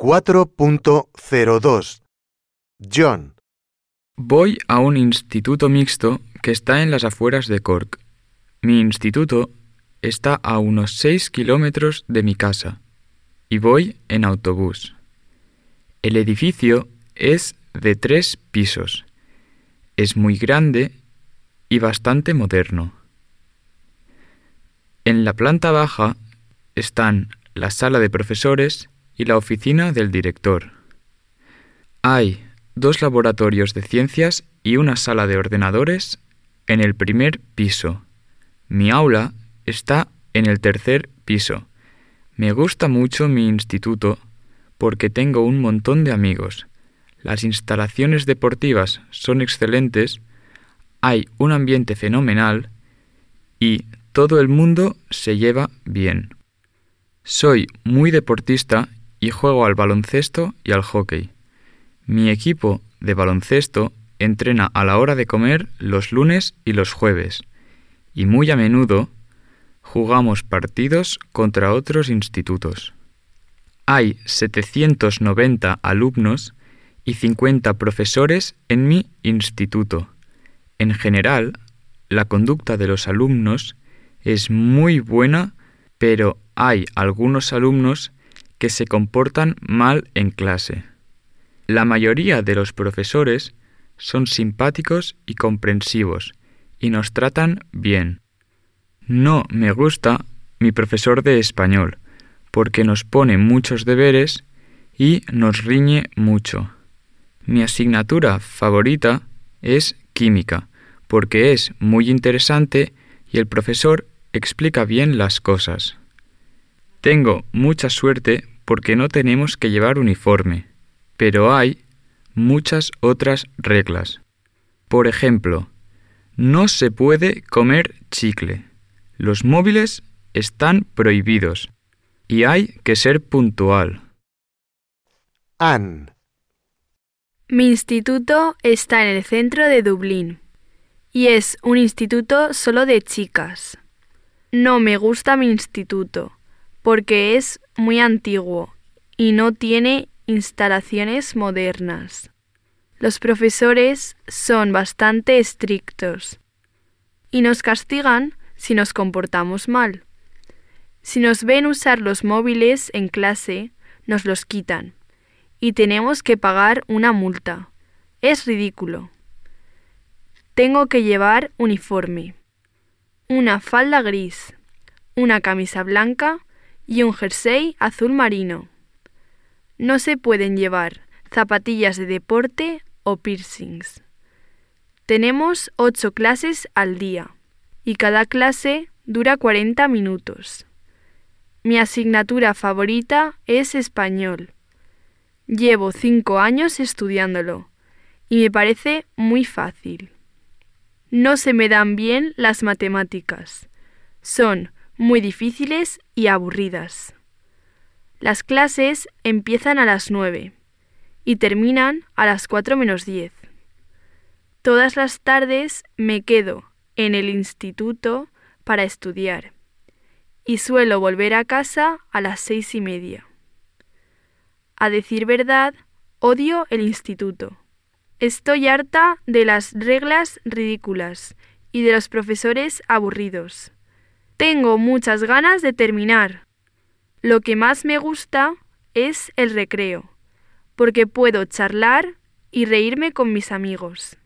4.02 John, Voy a un instituto mixto que está en las afueras de Cork. Mi instituto está a unos 6 kilómetros de mi casa y voy en autobús. El edificio es de tres pisos. Es muy grande y bastante moderno. En la planta baja están la sala de profesores y la oficina del director. Hay dos laboratorios de ciencias y una sala de ordenadores en el primer piso. Mi aula está en el tercer piso. Me gusta mucho mi instituto porque tengo un montón de amigos. Las instalaciones deportivas son excelentes, hay un ambiente fenomenal y todo el mundo se lleva bien. Soy muy deportista y juego al baloncesto y al hockey. Mi equipo de baloncesto entrena a la hora de comer los lunes y los jueves, y muy a menudo jugamos partidos contra otros institutos. Hay 790 alumnos y 50 profesores en mi instituto. En general, la conducta de los alumnos es muy buena, pero hay algunos alumnos que se comportan mal en clase. La mayoría de los profesores son simpáticos y comprensivos y nos tratan bien. No me gusta mi profesor de español, porque nos pone muchos deberes y nos riñe mucho. Mi asignatura favorita es química, porque es muy interesante y el profesor explica bien las cosas. Tengo mucha suerte porque no tenemos que llevar uniforme, pero hay muchas otras reglas. Por ejemplo, no se puede comer chicle. Los móviles están prohibidos y hay que ser puntual. Ann, Mi instituto está en el centro de Dublín y es un instituto solo de chicas. No me gusta mi instituto porque es muy antiguo y no tiene instalaciones modernas. Los profesores son bastante estrictos y nos castigan si nos comportamos mal. Si nos ven usar los móviles en clase, nos los quitan y tenemos que pagar una multa. Es ridículo. Tengo que llevar uniforme, una falda gris, una camisa blanca y un jersey azul marino. No se pueden llevar zapatillas de deporte o piercings. Tenemos ocho clases al día y cada clase dura 40 minutos. Mi asignatura favorita es español. Llevo cinco años estudiándolo y me parece muy fácil. No se me dan bien las matemáticas. Son muy difíciles y aburridas. Las clases empiezan a las nueve y terminan a las cuatro menos diez. Todas las tardes me quedo en el instituto para estudiar y suelo volver a casa a las seis y media. A decir verdad, odio el instituto. Estoy harta de las reglas ridículas y de los profesores aburridos. Tengo muchas ganas de terminar. Lo que más me gusta es el recreo, porque puedo charlar y reírme con mis amigos.